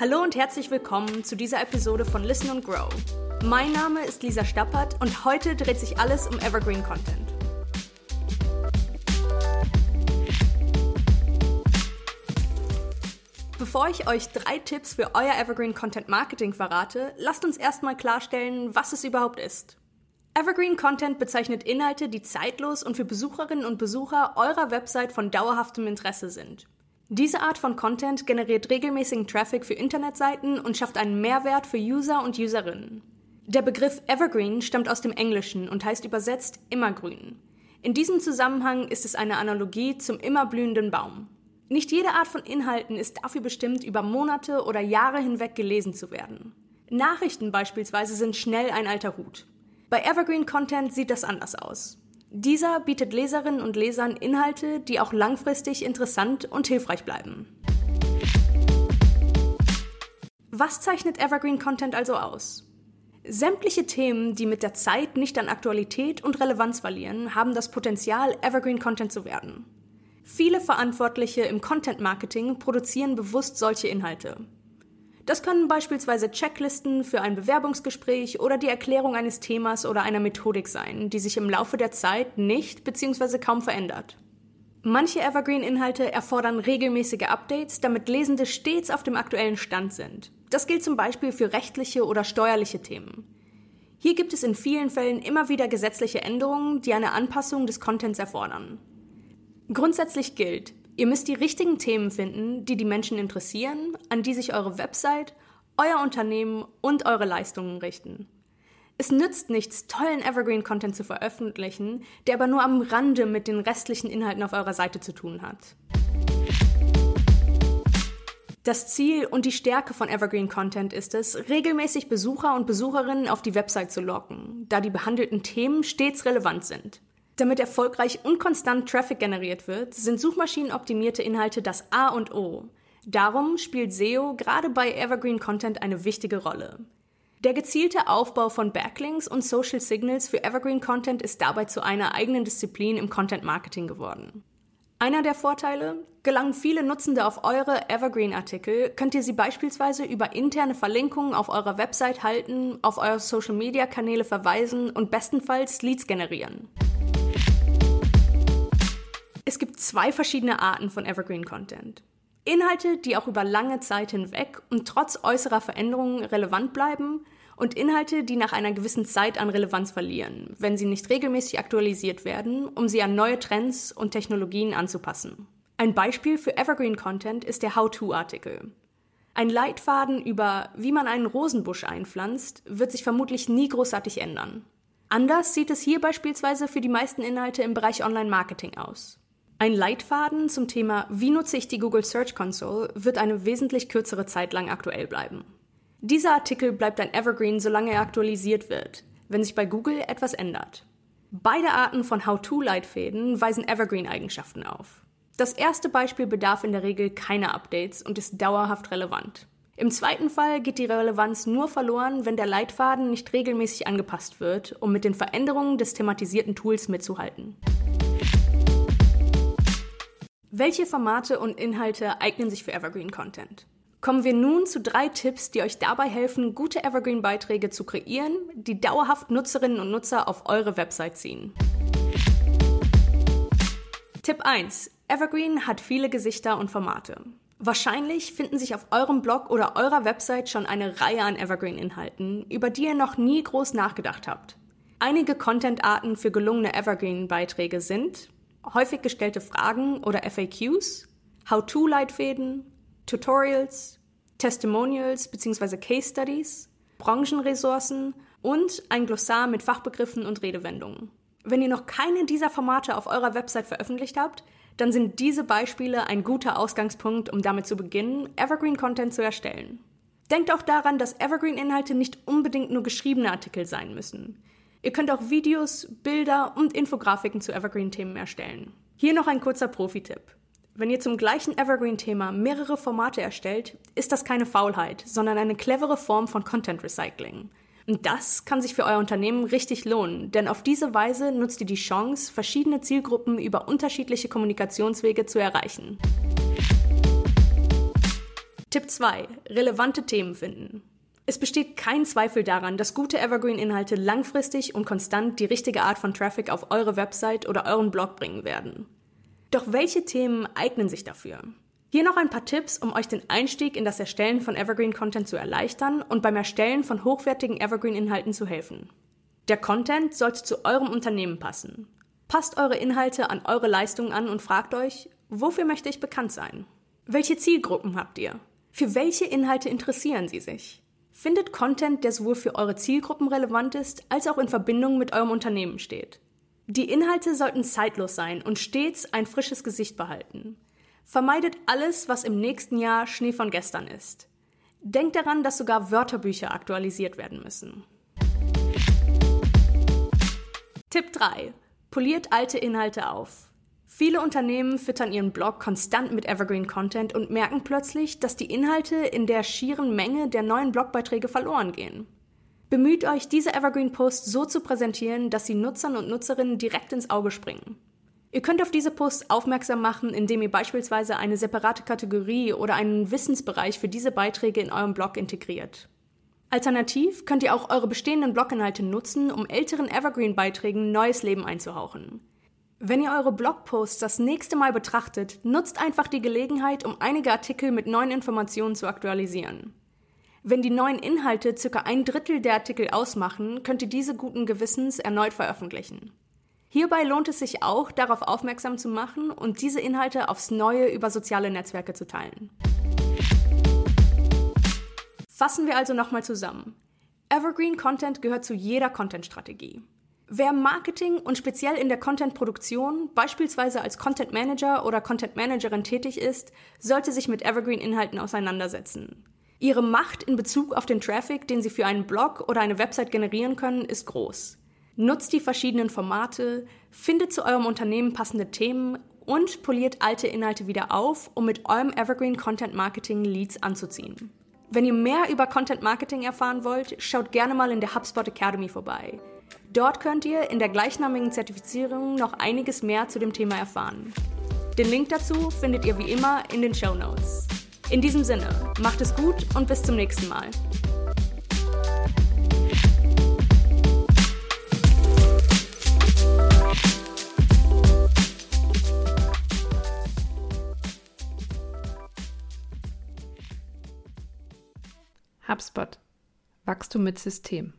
Hallo und herzlich willkommen zu dieser Episode von Listen and Grow. Mein Name ist Lisa Stappert und heute dreht sich alles um Evergreen Content. Bevor ich euch drei Tipps für euer Evergreen Content Marketing verrate, lasst uns erstmal klarstellen, was es überhaupt ist. Evergreen Content bezeichnet Inhalte, die zeitlos und für Besucherinnen und Besucher eurer Website von dauerhaftem Interesse sind. Diese Art von Content generiert regelmäßigen Traffic für Internetseiten und schafft einen Mehrwert für User und Userinnen. Der Begriff Evergreen stammt aus dem Englischen und heißt übersetzt immergrün. In diesem Zusammenhang ist es eine Analogie zum immer blühenden Baum. Nicht jede Art von Inhalten ist dafür bestimmt, über Monate oder Jahre hinweg gelesen zu werden. Nachrichten beispielsweise sind schnell ein alter Hut. Bei Evergreen Content sieht das anders aus. Dieser bietet Leserinnen und Lesern Inhalte, die auch langfristig interessant und hilfreich bleiben. Was zeichnet Evergreen Content also aus? Sämtliche Themen, die mit der Zeit nicht an Aktualität und Relevanz verlieren, haben das Potenzial, Evergreen Content zu werden. Viele Verantwortliche im Content Marketing produzieren bewusst solche Inhalte. Das können beispielsweise Checklisten für ein Bewerbungsgespräch oder die Erklärung eines Themas oder einer Methodik sein, die sich im Laufe der Zeit nicht bzw. kaum verändert. Manche Evergreen-Inhalte erfordern regelmäßige Updates, damit Lesende stets auf dem aktuellen Stand sind. Das gilt zum Beispiel für rechtliche oder steuerliche Themen. Hier gibt es in vielen Fällen immer wieder gesetzliche Änderungen, die eine Anpassung des Contents erfordern. Grundsätzlich gilt, Ihr müsst die richtigen Themen finden, die die Menschen interessieren, an die sich eure Website, euer Unternehmen und eure Leistungen richten. Es nützt nichts, tollen Evergreen-Content zu veröffentlichen, der aber nur am Rande mit den restlichen Inhalten auf eurer Seite zu tun hat. Das Ziel und die Stärke von Evergreen Content ist es, regelmäßig Besucher und Besucherinnen auf die Website zu locken, da die behandelten Themen stets relevant sind. Damit erfolgreich und konstant Traffic generiert wird, sind suchmaschinenoptimierte Inhalte das A und O. Darum spielt SEO gerade bei Evergreen Content eine wichtige Rolle. Der gezielte Aufbau von Backlinks und Social Signals für Evergreen Content ist dabei zu einer eigenen Disziplin im Content Marketing geworden. Einer der Vorteile, gelangen viele Nutzende auf eure Evergreen-Artikel, könnt ihr sie beispielsweise über interne Verlinkungen auf eurer Website halten, auf eure Social-Media-Kanäle verweisen und bestenfalls Leads generieren. Es gibt zwei verschiedene Arten von Evergreen Content. Inhalte, die auch über lange Zeit hinweg und trotz äußerer Veränderungen relevant bleiben und Inhalte, die nach einer gewissen Zeit an Relevanz verlieren, wenn sie nicht regelmäßig aktualisiert werden, um sie an neue Trends und Technologien anzupassen. Ein Beispiel für Evergreen Content ist der How-to-Artikel. Ein Leitfaden über, wie man einen Rosenbusch einpflanzt, wird sich vermutlich nie großartig ändern. Anders sieht es hier beispielsweise für die meisten Inhalte im Bereich Online-Marketing aus. Ein Leitfaden zum Thema Wie nutze ich die Google Search Console wird eine wesentlich kürzere Zeit lang aktuell bleiben. Dieser Artikel bleibt ein Evergreen, solange er aktualisiert wird, wenn sich bei Google etwas ändert. Beide Arten von How-to-Leitfäden weisen Evergreen-Eigenschaften auf. Das erste Beispiel bedarf in der Regel keiner Updates und ist dauerhaft relevant. Im zweiten Fall geht die Relevanz nur verloren, wenn der Leitfaden nicht regelmäßig angepasst wird, um mit den Veränderungen des thematisierten Tools mitzuhalten. Welche Formate und Inhalte eignen sich für Evergreen Content? Kommen wir nun zu drei Tipps, die euch dabei helfen, gute Evergreen-Beiträge zu kreieren, die dauerhaft Nutzerinnen und Nutzer auf eure Website ziehen. Tipp 1. Evergreen hat viele Gesichter und Formate. Wahrscheinlich finden sich auf eurem Blog oder eurer Website schon eine Reihe an Evergreen-Inhalten, über die ihr noch nie groß nachgedacht habt. Einige Content-Arten für gelungene Evergreen-Beiträge sind häufig gestellte Fragen oder FAQs, How-to-Leitfäden, Tutorials, Testimonials bzw. Case Studies, Branchenressourcen und ein Glossar mit Fachbegriffen und Redewendungen. Wenn ihr noch keine dieser Formate auf eurer Website veröffentlicht habt, dann sind diese Beispiele ein guter Ausgangspunkt, um damit zu beginnen, Evergreen Content zu erstellen. Denkt auch daran, dass Evergreen-Inhalte nicht unbedingt nur geschriebene Artikel sein müssen. Ihr könnt auch Videos, Bilder und Infografiken zu Evergreen-Themen erstellen. Hier noch ein kurzer Profi-Tipp. Wenn ihr zum gleichen Evergreen-Thema mehrere Formate erstellt, ist das keine Faulheit, sondern eine clevere Form von Content Recycling. Und das kann sich für euer Unternehmen richtig lohnen, denn auf diese Weise nutzt ihr die Chance, verschiedene Zielgruppen über unterschiedliche Kommunikationswege zu erreichen. Tipp 2. Relevante Themen finden. Es besteht kein Zweifel daran, dass gute Evergreen-Inhalte langfristig und konstant die richtige Art von Traffic auf eure Website oder euren Blog bringen werden. Doch welche Themen eignen sich dafür? Hier noch ein paar Tipps, um euch den Einstieg in das Erstellen von Evergreen-Content zu erleichtern und beim Erstellen von hochwertigen Evergreen-Inhalten zu helfen. Der Content sollte zu eurem Unternehmen passen. Passt eure Inhalte an eure Leistungen an und fragt euch, wofür möchte ich bekannt sein? Welche Zielgruppen habt ihr? Für welche Inhalte interessieren sie sich? Findet Content, der sowohl für eure Zielgruppen relevant ist, als auch in Verbindung mit eurem Unternehmen steht. Die Inhalte sollten zeitlos sein und stets ein frisches Gesicht behalten. Vermeidet alles, was im nächsten Jahr Schnee von gestern ist. Denkt daran, dass sogar Wörterbücher aktualisiert werden müssen. Tipp 3. Poliert alte Inhalte auf. Viele Unternehmen füttern ihren Blog konstant mit Evergreen Content und merken plötzlich, dass die Inhalte in der schieren Menge der neuen Blogbeiträge verloren gehen. Bemüht euch, diese Evergreen Posts so zu präsentieren, dass sie Nutzern und Nutzerinnen direkt ins Auge springen. Ihr könnt auf diese Posts aufmerksam machen, indem ihr beispielsweise eine separate Kategorie oder einen Wissensbereich für diese Beiträge in eurem Blog integriert. Alternativ könnt ihr auch eure bestehenden Bloginhalte nutzen, um älteren Evergreen-Beiträgen neues Leben einzuhauchen. Wenn ihr eure Blogposts das nächste Mal betrachtet, nutzt einfach die Gelegenheit, um einige Artikel mit neuen Informationen zu aktualisieren. Wenn die neuen Inhalte circa ein Drittel der Artikel ausmachen, könnt ihr diese guten Gewissens erneut veröffentlichen. Hierbei lohnt es sich auch, darauf aufmerksam zu machen und diese Inhalte aufs Neue über soziale Netzwerke zu teilen. Fassen wir also nochmal zusammen. Evergreen Content gehört zu jeder Content-Strategie. Wer Marketing und speziell in der Content-Produktion, beispielsweise als Content Manager oder Content Managerin tätig ist, sollte sich mit Evergreen-Inhalten auseinandersetzen. Ihre Macht in Bezug auf den Traffic, den Sie für einen Blog oder eine Website generieren können, ist groß. Nutzt die verschiedenen Formate, findet zu eurem Unternehmen passende Themen und poliert alte Inhalte wieder auf, um mit eurem Evergreen Content Marketing Leads anzuziehen. Wenn ihr mehr über Content Marketing erfahren wollt, schaut gerne mal in der HubSpot Academy vorbei. Dort könnt ihr in der gleichnamigen Zertifizierung noch einiges mehr zu dem Thema erfahren. Den Link dazu findet ihr wie immer in den Show Notes. In diesem Sinne, macht es gut und bis zum nächsten Mal. HubSpot. Wachstum mit System.